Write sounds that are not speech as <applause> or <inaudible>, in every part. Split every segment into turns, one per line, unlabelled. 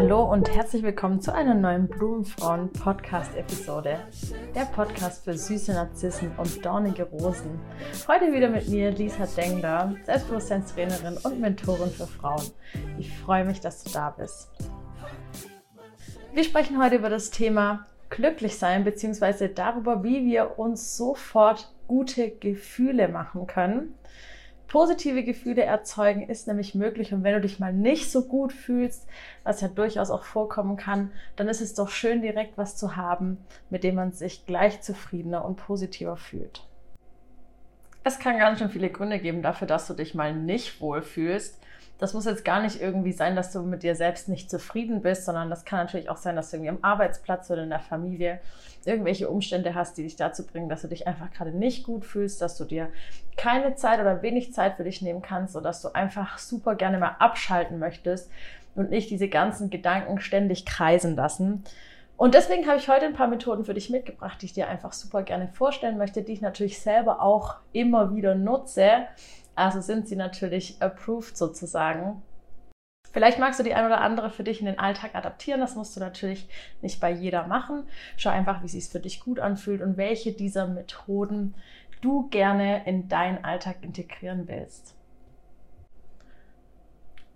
Hallo und herzlich willkommen zu einer neuen Blumenfrauen Podcast Episode. Der Podcast für süße Narzissen und dornige Rosen. Heute wieder mit mir Lisa Dengler, Selbstbewusstseinstrainerin und Mentorin für Frauen. Ich freue mich, dass du da bist. Wir sprechen heute über das Thema glücklich sein bzw. darüber, wie wir uns sofort gute Gefühle machen können positive Gefühle erzeugen ist nämlich möglich. Und wenn du dich mal nicht so gut fühlst, was ja durchaus auch vorkommen kann, dann ist es doch schön, direkt was zu haben, mit dem man sich gleich zufriedener und positiver fühlt. Es kann ganz schön viele Gründe geben dafür, dass du dich mal nicht wohlfühlst. Das muss jetzt gar nicht irgendwie sein, dass du mit dir selbst nicht zufrieden bist, sondern das kann natürlich auch sein, dass du irgendwie am Arbeitsplatz oder in der Familie irgendwelche Umstände hast, die dich dazu bringen, dass du dich einfach gerade nicht gut fühlst, dass du dir keine Zeit oder wenig Zeit für dich nehmen kannst oder dass du einfach super gerne mal abschalten möchtest und nicht diese ganzen Gedanken ständig kreisen lassen. Und deswegen habe ich heute ein paar Methoden für dich mitgebracht, die ich dir einfach super gerne vorstellen möchte, die ich natürlich selber auch immer wieder nutze, also sind sie natürlich approved sozusagen. Vielleicht magst du die ein oder andere für dich in den Alltag adaptieren. Das musst du natürlich nicht bei jeder machen. Schau einfach, wie es sich für dich gut anfühlt und welche dieser Methoden du gerne in deinen Alltag integrieren willst.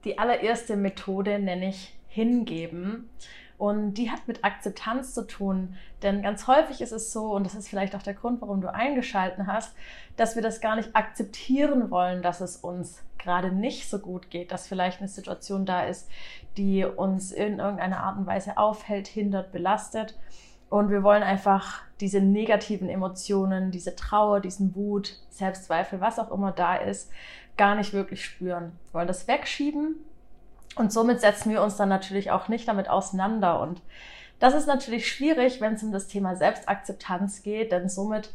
Die allererste Methode nenne ich hingeben. Und die hat mit Akzeptanz zu tun. Denn ganz häufig ist es so, und das ist vielleicht auch der Grund, warum du eingeschalten hast, dass wir das gar nicht akzeptieren wollen, dass es uns gerade nicht so gut geht, dass vielleicht eine Situation da ist, die uns in irgendeiner Art und Weise aufhält, hindert, belastet. Und wir wollen einfach diese negativen Emotionen, diese Trauer, diesen Wut, Selbstzweifel, was auch immer da ist, gar nicht wirklich spüren. Wir wollen das wegschieben und somit setzen wir uns dann natürlich auch nicht damit auseinander. Und das ist natürlich schwierig, wenn es um das Thema Selbstakzeptanz geht, denn somit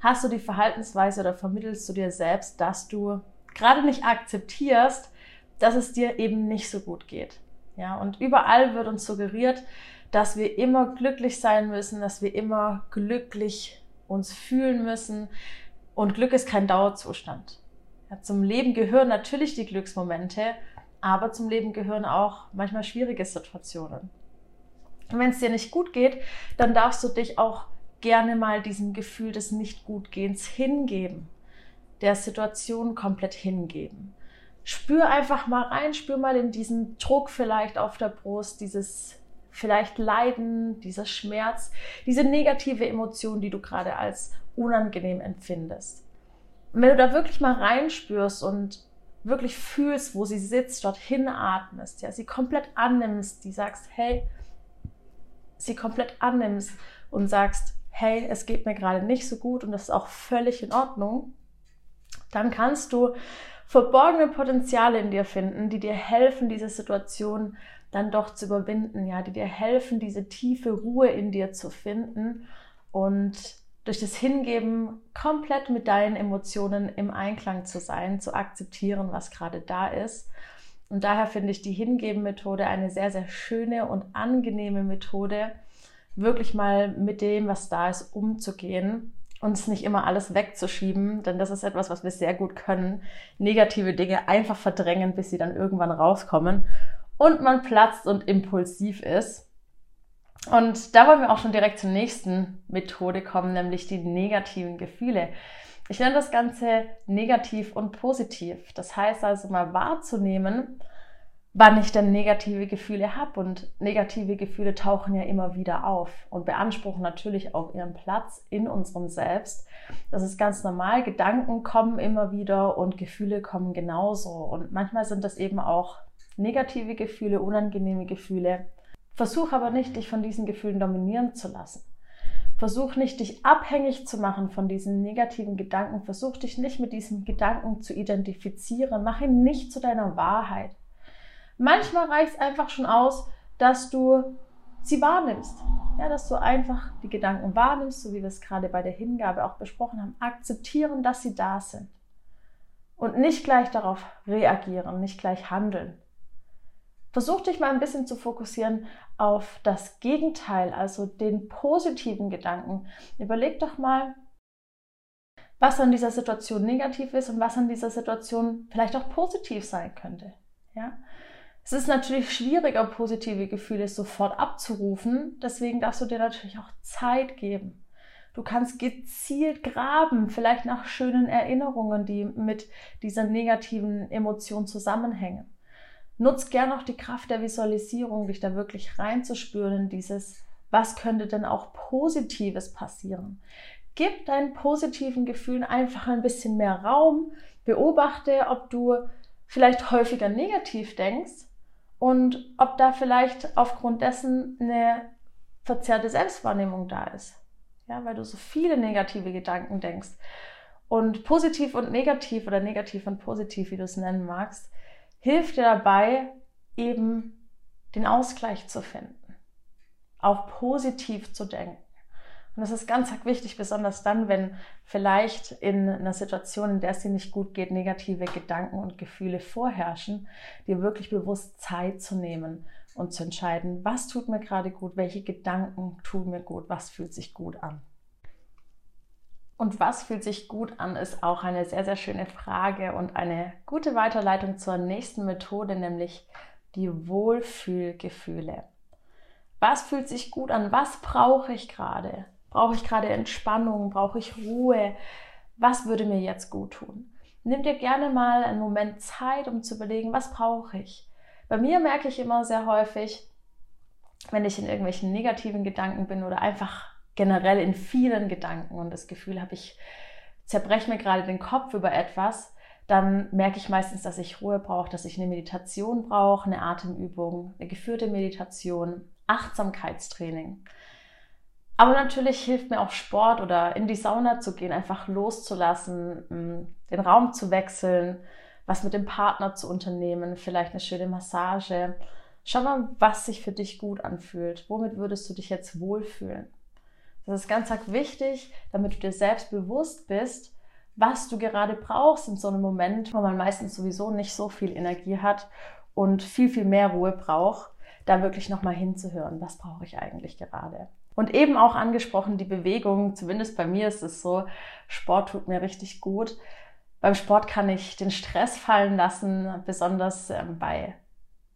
hast du die Verhaltensweise oder vermittelst du dir selbst, dass du gerade nicht akzeptierst, dass es dir eben nicht so gut geht. Ja, und überall wird uns suggeriert, dass wir immer glücklich sein müssen, dass wir immer glücklich uns fühlen müssen. Und Glück ist kein Dauerzustand. Ja, zum Leben gehören natürlich die Glücksmomente, aber zum Leben gehören auch manchmal schwierige Situationen. Und wenn es dir nicht gut geht, dann darfst du dich auch gerne mal diesem Gefühl des Nicht-Gut-Gehens hingeben, der Situation komplett hingeben. Spür einfach mal rein, spür mal in diesen Druck vielleicht auf der Brust, dieses vielleicht Leiden, dieser Schmerz, diese negative Emotion, die du gerade als unangenehm empfindest. Und wenn du da wirklich mal reinspürst und wirklich fühlst, wo sie sitzt, dorthin atmest, ja, sie komplett annimmst, die sagst, hey, sie komplett annimmst und sagst, hey, es geht mir gerade nicht so gut und das ist auch völlig in Ordnung, dann kannst du verborgene Potenziale in dir finden, die dir helfen, diese Situation dann doch zu überwinden, ja, die dir helfen, diese tiefe Ruhe in dir zu finden und durch das Hingeben komplett mit deinen Emotionen im Einklang zu sein, zu akzeptieren, was gerade da ist. Und daher finde ich die Hingeben-Methode eine sehr, sehr schöne und angenehme Methode, wirklich mal mit dem, was da ist, umzugehen und es nicht immer alles wegzuschieben, denn das ist etwas, was wir sehr gut können. Negative Dinge einfach verdrängen, bis sie dann irgendwann rauskommen und man platzt und impulsiv ist. Und da wollen wir auch schon direkt zur nächsten Methode kommen, nämlich die negativen Gefühle. Ich nenne das Ganze negativ und positiv. Das heißt also mal wahrzunehmen, wann ich denn negative Gefühle habe. Und negative Gefühle tauchen ja immer wieder auf und beanspruchen natürlich auch ihren Platz in unserem Selbst. Das ist ganz normal. Gedanken kommen immer wieder und Gefühle kommen genauso. Und manchmal sind das eben auch negative Gefühle, unangenehme Gefühle. Versuch aber nicht, dich von diesen Gefühlen dominieren zu lassen. Versuch nicht, dich abhängig zu machen von diesen negativen Gedanken. Versuch dich nicht mit diesen Gedanken zu identifizieren. Mach ihn nicht zu deiner Wahrheit. Manchmal reicht es einfach schon aus, dass du sie wahrnimmst. Ja, dass du einfach die Gedanken wahrnimmst, so wie wir es gerade bei der Hingabe auch besprochen haben. Akzeptieren, dass sie da sind. Und nicht gleich darauf reagieren, nicht gleich handeln. Versuch dich mal ein bisschen zu fokussieren auf das Gegenteil, also den positiven Gedanken. Überleg doch mal, was an dieser Situation negativ ist und was an dieser Situation vielleicht auch positiv sein könnte. Ja? Es ist natürlich schwieriger, positive Gefühle sofort abzurufen. Deswegen darfst du dir natürlich auch Zeit geben. Du kannst gezielt graben, vielleicht nach schönen Erinnerungen, die mit dieser negativen Emotion zusammenhängen. Nutz gern auch die Kraft der Visualisierung, dich da wirklich reinzuspüren in dieses, was könnte denn auch Positives passieren? Gib deinen positiven Gefühlen einfach ein bisschen mehr Raum. Beobachte, ob du vielleicht häufiger negativ denkst und ob da vielleicht aufgrund dessen eine verzerrte Selbstwahrnehmung da ist ja, weil du so viele negative Gedanken denkst. Und positiv und negativ oder negativ und positiv, wie du es nennen magst, hilft dir dabei, eben den Ausgleich zu finden, auch positiv zu denken. Und das ist ganz wichtig, besonders dann, wenn vielleicht in einer Situation, in der es dir nicht gut geht, negative Gedanken und Gefühle vorherrschen, dir wirklich bewusst Zeit zu nehmen und zu entscheiden, was tut mir gerade gut, welche Gedanken tun mir gut, was fühlt sich gut an. Und was fühlt sich gut an, ist auch eine sehr, sehr schöne Frage und eine gute Weiterleitung zur nächsten Methode, nämlich die Wohlfühlgefühle. Was fühlt sich gut an? Was brauche ich gerade? Brauche ich gerade Entspannung? Brauche ich Ruhe? Was würde mir jetzt gut tun? Nimm dir gerne mal einen Moment Zeit, um zu überlegen, was brauche ich? Bei mir merke ich immer sehr häufig, wenn ich in irgendwelchen negativen Gedanken bin oder einfach generell in vielen Gedanken und das Gefühl habe, ich zerbreche mir gerade den Kopf über etwas, dann merke ich meistens, dass ich Ruhe brauche, dass ich eine Meditation brauche, eine Atemübung, eine geführte Meditation, Achtsamkeitstraining. Aber natürlich hilft mir auch Sport oder in die Sauna zu gehen, einfach loszulassen, mm, den Raum zu wechseln, was mit dem Partner zu unternehmen, vielleicht eine schöne Massage. Schau mal, was sich für dich gut anfühlt. Womit würdest du dich jetzt wohlfühlen? Das ist ganz wichtig, damit du dir selbst bewusst bist, was du gerade brauchst in so einem Moment, wo man meistens sowieso nicht so viel Energie hat und viel, viel mehr Ruhe braucht, da wirklich nochmal hinzuhören, was brauche ich eigentlich gerade. Und eben auch angesprochen, die Bewegung, zumindest bei mir ist es so, Sport tut mir richtig gut. Beim Sport kann ich den Stress fallen lassen, besonders ähm, bei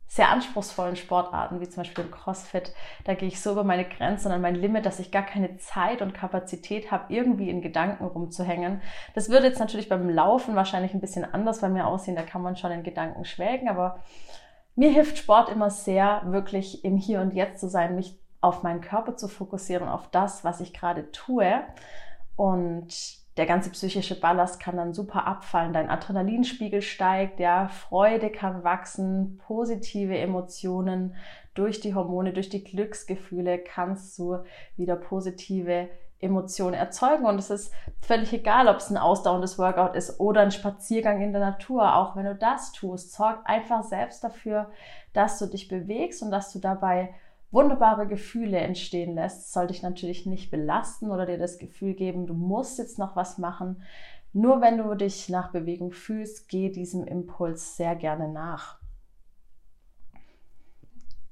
sehr anspruchsvollen Sportarten, wie zum Beispiel im CrossFit, da gehe ich so über meine Grenzen und an mein Limit, dass ich gar keine Zeit und Kapazität habe, irgendwie in Gedanken rumzuhängen. Das würde jetzt natürlich beim Laufen wahrscheinlich ein bisschen anders bei mir aussehen, da kann man schon in Gedanken schwelgen, aber mir hilft Sport immer sehr, wirklich im Hier und Jetzt zu sein, mich auf meinen Körper zu fokussieren, auf das, was ich gerade tue. Und der ganze psychische Ballast kann dann super abfallen, dein Adrenalinspiegel steigt, ja, Freude kann wachsen, positive Emotionen durch die Hormone, durch die Glücksgefühle kannst du wieder positive Emotionen erzeugen. Und es ist völlig egal, ob es ein ausdauerndes Workout ist oder ein Spaziergang in der Natur. Auch wenn du das tust, sorg einfach selbst dafür, dass du dich bewegst und dass du dabei wunderbare Gefühle entstehen lässt, soll dich natürlich nicht belasten oder dir das Gefühl geben, du musst jetzt noch was machen. Nur wenn du dich nach Bewegung fühlst, geh diesem Impuls sehr gerne nach.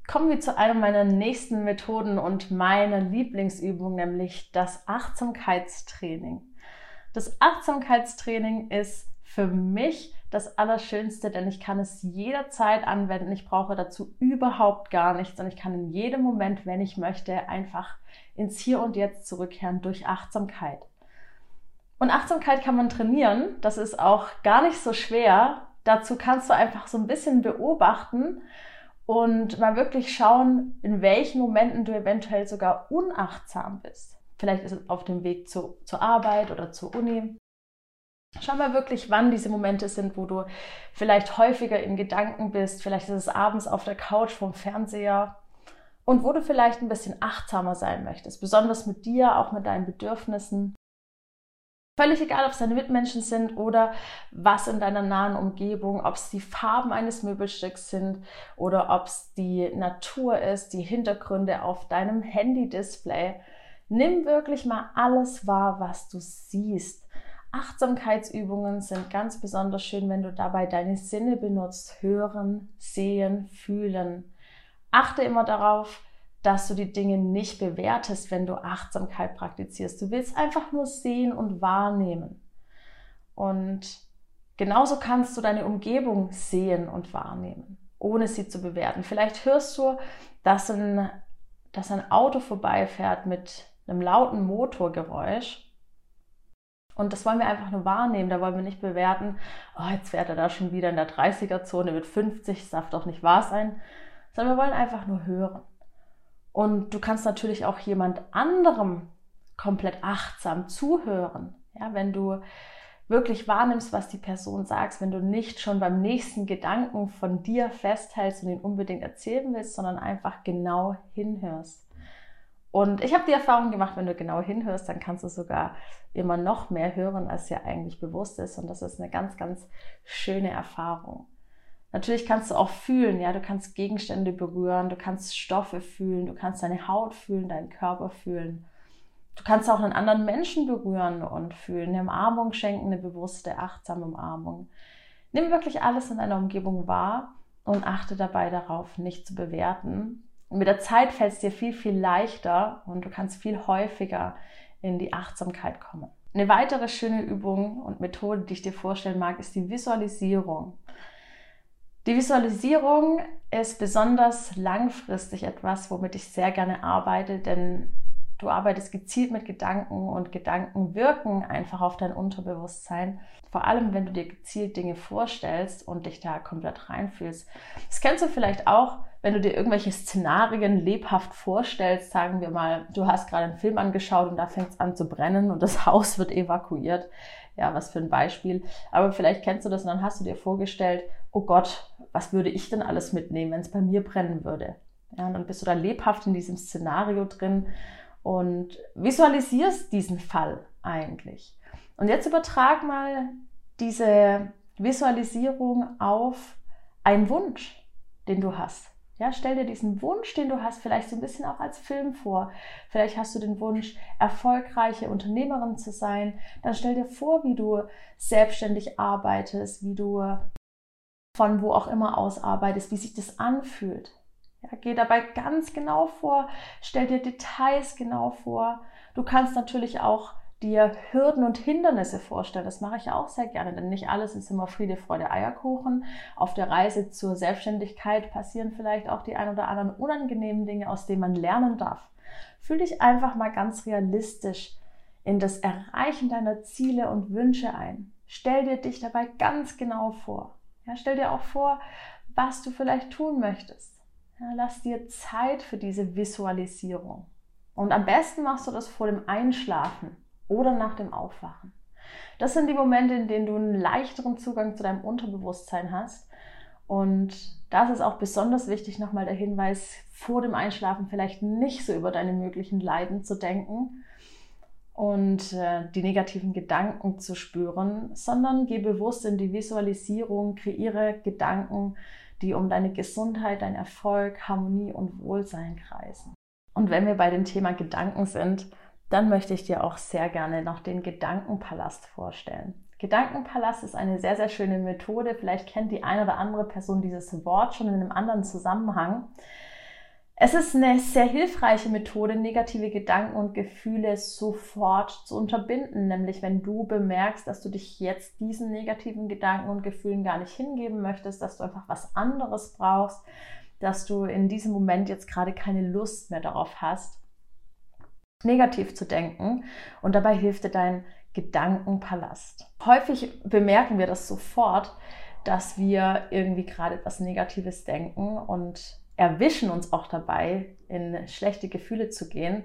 Kommen wir zu einer meiner nächsten Methoden und meiner Lieblingsübung, nämlich das Achtsamkeitstraining. Das Achtsamkeitstraining ist für mich das Allerschönste, denn ich kann es jederzeit anwenden. Ich brauche dazu überhaupt gar nichts und ich kann in jedem Moment, wenn ich möchte, einfach ins Hier und Jetzt zurückkehren durch Achtsamkeit. Und Achtsamkeit kann man trainieren. Das ist auch gar nicht so schwer. Dazu kannst du einfach so ein bisschen beobachten und mal wirklich schauen, in welchen Momenten du eventuell sogar unachtsam bist. Vielleicht ist es auf dem Weg zu, zur Arbeit oder zur Uni. Schau mal wirklich, wann diese Momente sind, wo du vielleicht häufiger in Gedanken bist. Vielleicht ist es abends auf der Couch vom Fernseher und wo du vielleicht ein bisschen achtsamer sein möchtest, besonders mit dir, auch mit deinen Bedürfnissen. Völlig egal, ob es deine Mitmenschen sind oder was in deiner nahen Umgebung, ob es die Farben eines Möbelstücks sind oder ob es die Natur ist, die Hintergründe auf deinem Handy-Display. Nimm wirklich mal alles wahr, was du siehst. Achtsamkeitsübungen sind ganz besonders schön, wenn du dabei deine Sinne benutzt. Hören, sehen, fühlen. Achte immer darauf, dass du die Dinge nicht bewertest, wenn du Achtsamkeit praktizierst. Du willst einfach nur sehen und wahrnehmen. Und genauso kannst du deine Umgebung sehen und wahrnehmen. ohne sie zu bewerten. Vielleicht hörst du, dass ein, dass ein Auto vorbeifährt mit einem lauten Motorgeräusch. Und das wollen wir einfach nur wahrnehmen, da wollen wir nicht bewerten, oh, jetzt fährt er da schon wieder in der 30er-Zone mit 50, das darf doch nicht wahr sein, sondern wir wollen einfach nur hören. Und du kannst natürlich auch jemand anderem komplett achtsam zuhören. Ja, wenn du wirklich wahrnimmst, was die Person sagt, wenn du nicht schon beim nächsten Gedanken von dir festhältst und ihn unbedingt erzählen willst, sondern einfach genau hinhörst. Und ich habe die Erfahrung gemacht, wenn du genau hinhörst, dann kannst du sogar immer noch mehr hören, als dir eigentlich bewusst ist. Und das ist eine ganz, ganz schöne Erfahrung. Natürlich kannst du auch fühlen, ja, du kannst Gegenstände berühren, du kannst Stoffe fühlen, du kannst deine Haut fühlen, deinen Körper fühlen. Du kannst auch einen anderen Menschen berühren und fühlen, eine Umarmung schenken, eine bewusste, achtsame Umarmung. Nimm wirklich alles in deiner Umgebung wahr und achte dabei darauf, nicht zu bewerten. Und mit der Zeit fällt es dir viel, viel leichter und du kannst viel häufiger in die Achtsamkeit kommen. Eine weitere schöne Übung und Methode, die ich dir vorstellen mag, ist die Visualisierung. Die Visualisierung ist besonders langfristig etwas, womit ich sehr gerne arbeite, denn Du arbeitest gezielt mit Gedanken und Gedanken wirken einfach auf dein Unterbewusstsein. Vor allem, wenn du dir gezielt Dinge vorstellst und dich da komplett reinfühlst. Das kennst du vielleicht auch, wenn du dir irgendwelche Szenarien lebhaft vorstellst. Sagen wir mal, du hast gerade einen Film angeschaut und da fängt es an zu brennen und das <laughs> Haus wird evakuiert. Ja, was für ein Beispiel. Aber vielleicht kennst du das und dann hast du dir vorgestellt, oh Gott, was würde ich denn alles mitnehmen, wenn es bei mir brennen würde? Ja, und dann bist du da lebhaft in diesem Szenario drin und visualisierst diesen Fall eigentlich. Und jetzt übertrag mal diese Visualisierung auf einen Wunsch, den du hast. Ja, stell dir diesen Wunsch, den du hast, vielleicht so ein bisschen auch als Film vor. Vielleicht hast du den Wunsch, erfolgreiche Unternehmerin zu sein. Dann stell dir vor, wie du selbstständig arbeitest, wie du von wo auch immer aus arbeitest, wie sich das anfühlt. Ja, geh dabei ganz genau vor, stell dir Details genau vor. Du kannst natürlich auch dir Hürden und Hindernisse vorstellen. Das mache ich auch sehr gerne, denn nicht alles ist immer Friede, Freude, Eierkuchen. Auf der Reise zur Selbstständigkeit passieren vielleicht auch die ein oder anderen unangenehmen Dinge, aus denen man lernen darf. Fühl dich einfach mal ganz realistisch in das Erreichen deiner Ziele und Wünsche ein. Stell dir dich dabei ganz genau vor. Ja, stell dir auch vor, was du vielleicht tun möchtest. Ja, lass dir Zeit für diese Visualisierung. Und am besten machst du das vor dem Einschlafen oder nach dem Aufwachen. Das sind die Momente, in denen du einen leichteren Zugang zu deinem Unterbewusstsein hast. Und das ist auch besonders wichtig, nochmal der Hinweis, vor dem Einschlafen vielleicht nicht so über deine möglichen Leiden zu denken und äh, die negativen Gedanken zu spüren, sondern geh bewusst in die Visualisierung, kreiere Gedanken, die um deine Gesundheit, dein Erfolg, Harmonie und Wohlsein kreisen. Und wenn wir bei dem Thema Gedanken sind, dann möchte ich dir auch sehr gerne noch den Gedankenpalast vorstellen. Gedankenpalast ist eine sehr, sehr schöne Methode. Vielleicht kennt die eine oder andere Person dieses Wort schon in einem anderen Zusammenhang. Es ist eine sehr hilfreiche Methode, negative Gedanken und Gefühle sofort zu unterbinden. Nämlich, wenn du bemerkst, dass du dich jetzt diesen negativen Gedanken und Gefühlen gar nicht hingeben möchtest, dass du einfach was anderes brauchst, dass du in diesem Moment jetzt gerade keine Lust mehr darauf hast, negativ zu denken. Und dabei hilft dir dein Gedankenpalast. Häufig bemerken wir das sofort, dass wir irgendwie gerade etwas Negatives denken und erwischen uns auch dabei, in schlechte Gefühle zu gehen.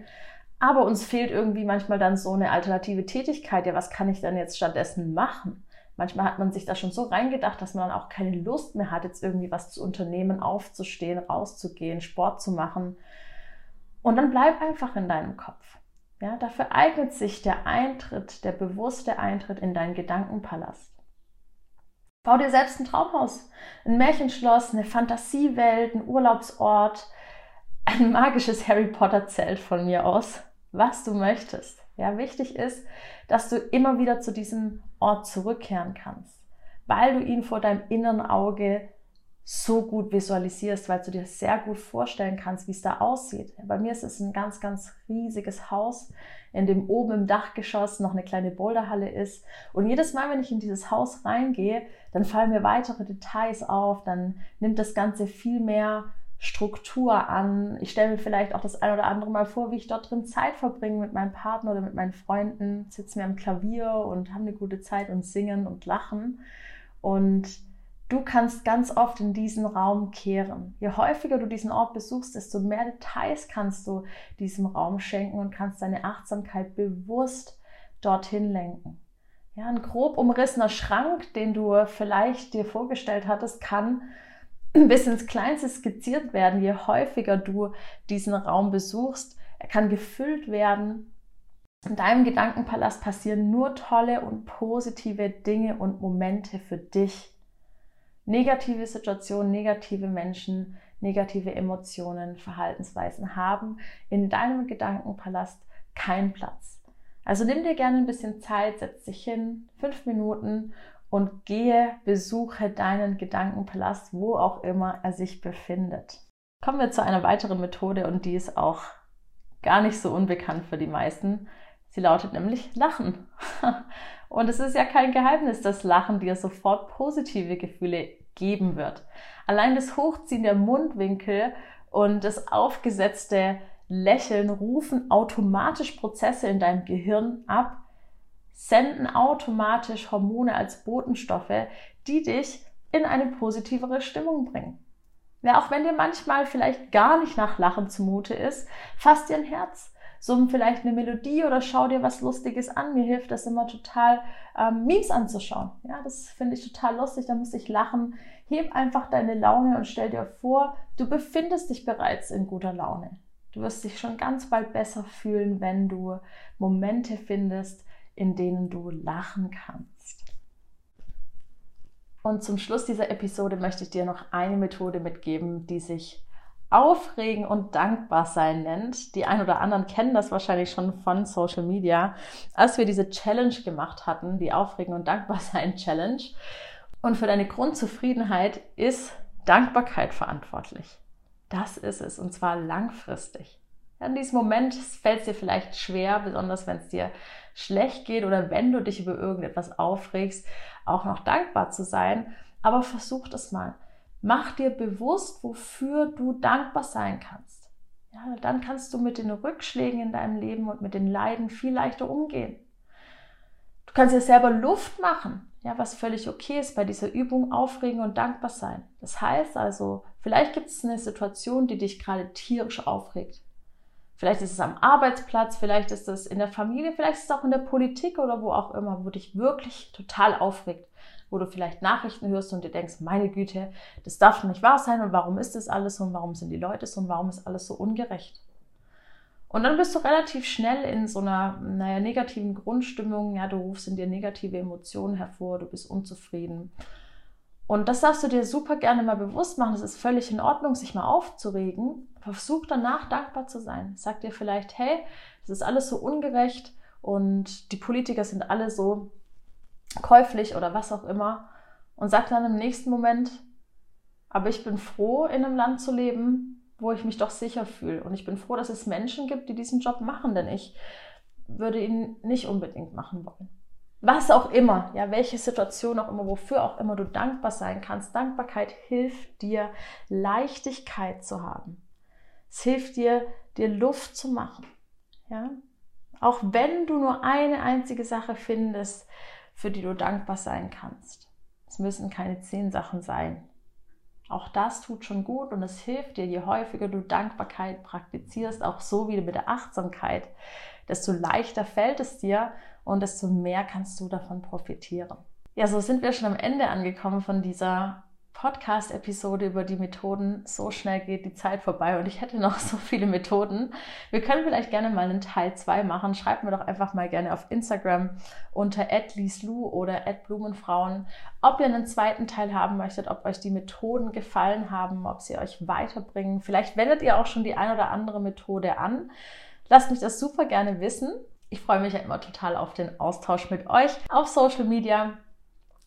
Aber uns fehlt irgendwie manchmal dann so eine alternative Tätigkeit. Ja, was kann ich denn jetzt stattdessen machen? Manchmal hat man sich da schon so reingedacht, dass man dann auch keine Lust mehr hat, jetzt irgendwie was zu unternehmen, aufzustehen, rauszugehen, Sport zu machen. Und dann bleib einfach in deinem Kopf. Ja, dafür eignet sich der Eintritt, der bewusste Eintritt in deinen Gedankenpalast. Bau dir selbst ein Traumhaus, ein Märchenschloss, eine Fantasiewelt, ein Urlaubsort, ein magisches <laughs> Harry Potter Zelt von mir aus, was du möchtest. Ja, wichtig ist, dass du immer wieder zu diesem Ort zurückkehren kannst, weil du ihn vor deinem inneren Auge so gut visualisierst, weil du dir sehr gut vorstellen kannst, wie es da aussieht. Bei mir ist es ein ganz, ganz riesiges Haus, in dem oben im Dachgeschoss noch eine kleine Boulderhalle ist. Und jedes Mal, wenn ich in dieses Haus reingehe, dann fallen mir weitere Details auf, dann nimmt das Ganze viel mehr Struktur an. Ich stelle mir vielleicht auch das ein oder andere Mal vor, wie ich dort drin Zeit verbringe mit meinem Partner oder mit meinen Freunden, sitzen wir am Klavier und haben eine gute Zeit und singen und lachen. Und du kannst ganz oft in diesen Raum kehren. Je häufiger du diesen Ort besuchst, desto mehr Details kannst du diesem Raum schenken und kannst deine Achtsamkeit bewusst dorthin lenken. Ja, ein grob umrissener Schrank, den du vielleicht dir vorgestellt hattest, kann <clears throat> bis ins Kleinste skizziert werden, je häufiger du diesen Raum besuchst. Er kann gefüllt werden. In deinem Gedankenpalast passieren nur tolle und positive Dinge und Momente für dich. Negative Situationen, negative Menschen, negative Emotionen, Verhaltensweisen haben in deinem Gedankenpalast keinen Platz. Also nimm dir gerne ein bisschen Zeit, setz dich hin, fünf Minuten und gehe, besuche deinen Gedankenpalast, wo auch immer er sich befindet. Kommen wir zu einer weiteren Methode und die ist auch gar nicht so unbekannt für die meisten. Sie lautet nämlich Lachen. <laughs> Und es ist ja kein Geheimnis, dass Lachen dir sofort positive Gefühle geben wird. Allein das Hochziehen der Mundwinkel und das aufgesetzte Lächeln rufen automatisch Prozesse in deinem Gehirn ab, senden automatisch Hormone als Botenstoffe, die dich in eine positivere Stimmung bringen. Ja, auch wenn dir manchmal vielleicht gar nicht nach Lachen zumute ist, fass dir ein Herz, summ vielleicht eine Melodie oder schau dir was Lustiges an. Mir hilft das immer total, ähm, Memes anzuschauen. Ja, das finde ich total lustig, da muss ich lachen. Heb einfach deine Laune und stell dir vor, du befindest dich bereits in guter Laune. Du wirst dich schon ganz bald besser fühlen, wenn du Momente findest, in denen du lachen kannst. Und zum Schluss dieser Episode möchte ich dir noch eine Methode mitgeben, die sich Aufregen und dankbar sein nennt. Die ein oder anderen kennen das wahrscheinlich schon von Social Media, als wir diese Challenge gemacht hatten, die Aufregen und dankbar sein <laughs> Challenge. Und für deine Grundzufriedenheit ist Dankbarkeit verantwortlich. Das ist es und zwar langfristig. In diesem Moment fällt es dir vielleicht schwer, besonders wenn es dir schlecht geht oder wenn du dich über irgendetwas aufregst, auch noch dankbar zu sein. Aber versuch das mal. Mach dir bewusst, wofür du dankbar sein kannst. Ja, dann kannst du mit den Rückschlägen in deinem Leben und mit den Leiden viel leichter umgehen. Du kannst dir selber Luft machen, ja, was völlig okay ist bei dieser Übung, aufregen und dankbar sein. Das heißt also, vielleicht gibt es eine Situation, die dich gerade tierisch aufregt. Vielleicht ist es am Arbeitsplatz, vielleicht ist es in der Familie, vielleicht ist es auch in der Politik oder wo auch immer, wo dich wirklich total aufregt, wo du vielleicht Nachrichten hörst und dir denkst, meine Güte, das darf nicht wahr sein und warum ist das alles und warum sind die Leute so und warum ist alles so ungerecht. Und dann bist du relativ schnell in so einer, naja, negativen Grundstimmung, ja, du rufst in dir negative Emotionen hervor, du bist unzufrieden. Und das darfst du dir super gerne mal bewusst machen. Es ist völlig in Ordnung, sich mal aufzuregen. Versuch danach dankbar zu sein. Sag dir vielleicht, hey, es ist alles so ungerecht und die Politiker sind alle so käuflich oder was auch immer. Und sag dann im nächsten Moment, aber ich bin froh, in einem Land zu leben, wo ich mich doch sicher fühle. Und ich bin froh, dass es Menschen gibt, die diesen Job machen, denn ich würde ihn nicht unbedingt machen wollen was auch immer, ja, welche Situation auch immer, wofür auch immer du dankbar sein kannst. Dankbarkeit hilft dir, Leichtigkeit zu haben. Es hilft dir, dir Luft zu machen. Ja? Auch wenn du nur eine einzige Sache findest, für die du dankbar sein kannst. Es müssen keine zehn Sachen sein. Auch das tut schon gut und es hilft dir, je häufiger du Dankbarkeit praktizierst, auch so wie mit der Achtsamkeit, desto leichter fällt es dir und desto mehr kannst du davon profitieren. Ja, so sind wir schon am Ende angekommen von dieser Podcast-Episode über die Methoden. So schnell geht die Zeit vorbei und ich hätte noch <laughs> so viele Methoden. Wir können vielleicht gerne mal einen Teil 2 machen. Schreibt mir doch einfach mal gerne auf Instagram unter @lieslu oder @blumenfrauen, ob ihr einen zweiten Teil haben möchtet, ob euch die Methoden gefallen haben, ob sie euch weiterbringen. Vielleicht wendet ihr auch schon die ein oder andere Methode an. Lasst mich das super gerne wissen. Ich freue mich ja immer total auf den Austausch mit euch auf Social Media.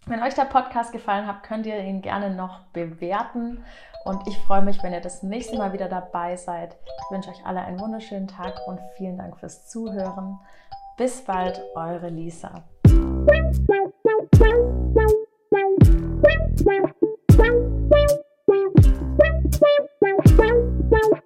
Wenn euch der Podcast gefallen hat, könnt ihr ihn gerne noch bewerten. Und ich freue mich, wenn ihr das nächste Mal wieder dabei seid. Ich wünsche euch alle einen wunderschönen Tag und vielen Dank fürs Zuhören. Bis bald, eure Lisa. Wow, wow.